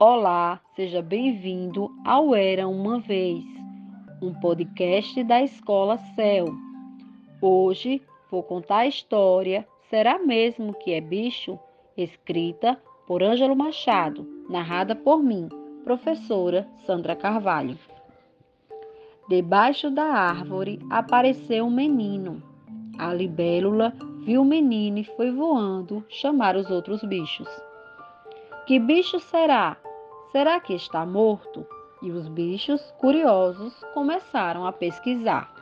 Olá, seja bem-vindo ao Era Uma Vez, um podcast da Escola Céu. Hoje vou contar a história Será Mesmo que é Bicho? escrita por Ângelo Machado, narrada por mim, professora Sandra Carvalho. Debaixo da árvore apareceu um menino. A libélula viu o menino e foi voando chamar os outros bichos. Que bicho será? Será que está morto? E os bichos, curiosos, começaram a pesquisar.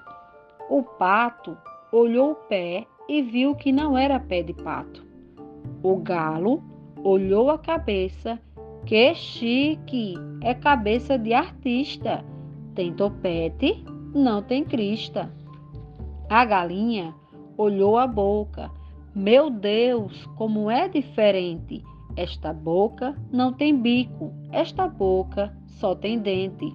O pato olhou o pé e viu que não era pé de pato. O galo olhou a cabeça. Que chique! É cabeça de artista. Tem topete, não tem crista. A galinha olhou a boca. Meu Deus, como é diferente! Esta boca não tem bico, esta boca só tem dente.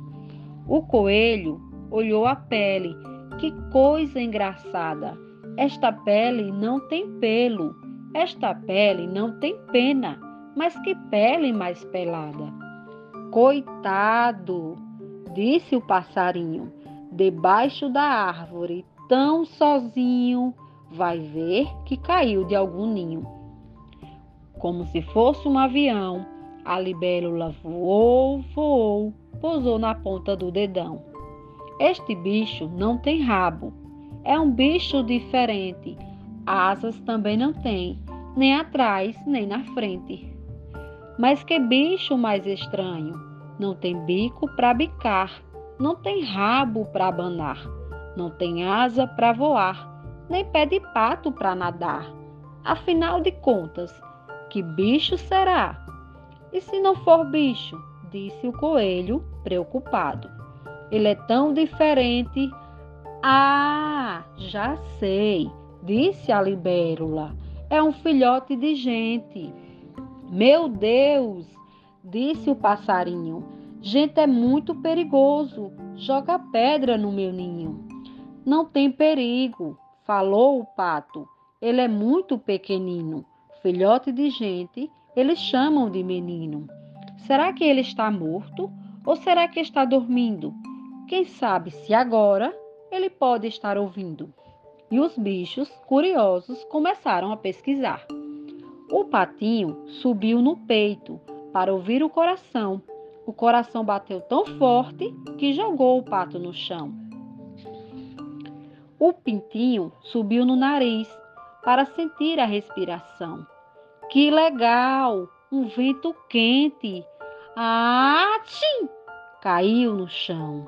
O coelho olhou a pele. Que coisa engraçada! Esta pele não tem pelo, esta pele não tem pena, mas que pele mais pelada! Coitado! disse o passarinho, debaixo da árvore, tão sozinho, vai ver que caiu de algum ninho. Como se fosse um avião, a libélula voou, voou, pousou na ponta do dedão. Este bicho não tem rabo. É um bicho diferente. Asas também não tem, nem atrás, nem na frente. Mas que bicho mais estranho! Não tem bico para bicar, não tem rabo para abanar, não tem asa para voar, nem pé de pato para nadar. Afinal de contas, que bicho será? E se não for bicho? disse o coelho, preocupado. Ele é tão diferente. Ah, já sei, disse a libélula. É um filhote de gente. Meu Deus, disse o passarinho. Gente é muito perigoso. Joga pedra no meu ninho. Não tem perigo, falou o pato. Ele é muito pequenino filhote de gente, eles chamam de menino. Será que ele está morto ou será que está dormindo? Quem sabe se agora ele pode estar ouvindo. E os bichos, curiosos, começaram a pesquisar. O patinho subiu no peito para ouvir o coração. O coração bateu tão forte que jogou o pato no chão. O pintinho subiu no nariz para sentir a respiração. Que legal! Um vento quente. Ah, tchim! Caiu no chão.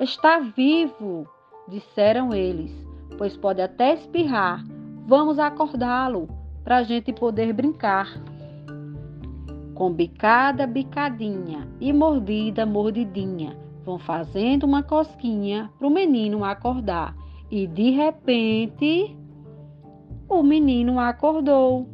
Está vivo, disseram eles, pois pode até espirrar. Vamos acordá-lo para a gente poder brincar. Com bicada, bicadinha e mordida, mordidinha, vão fazendo uma cosquinha para o menino acordar. E de repente, o menino acordou.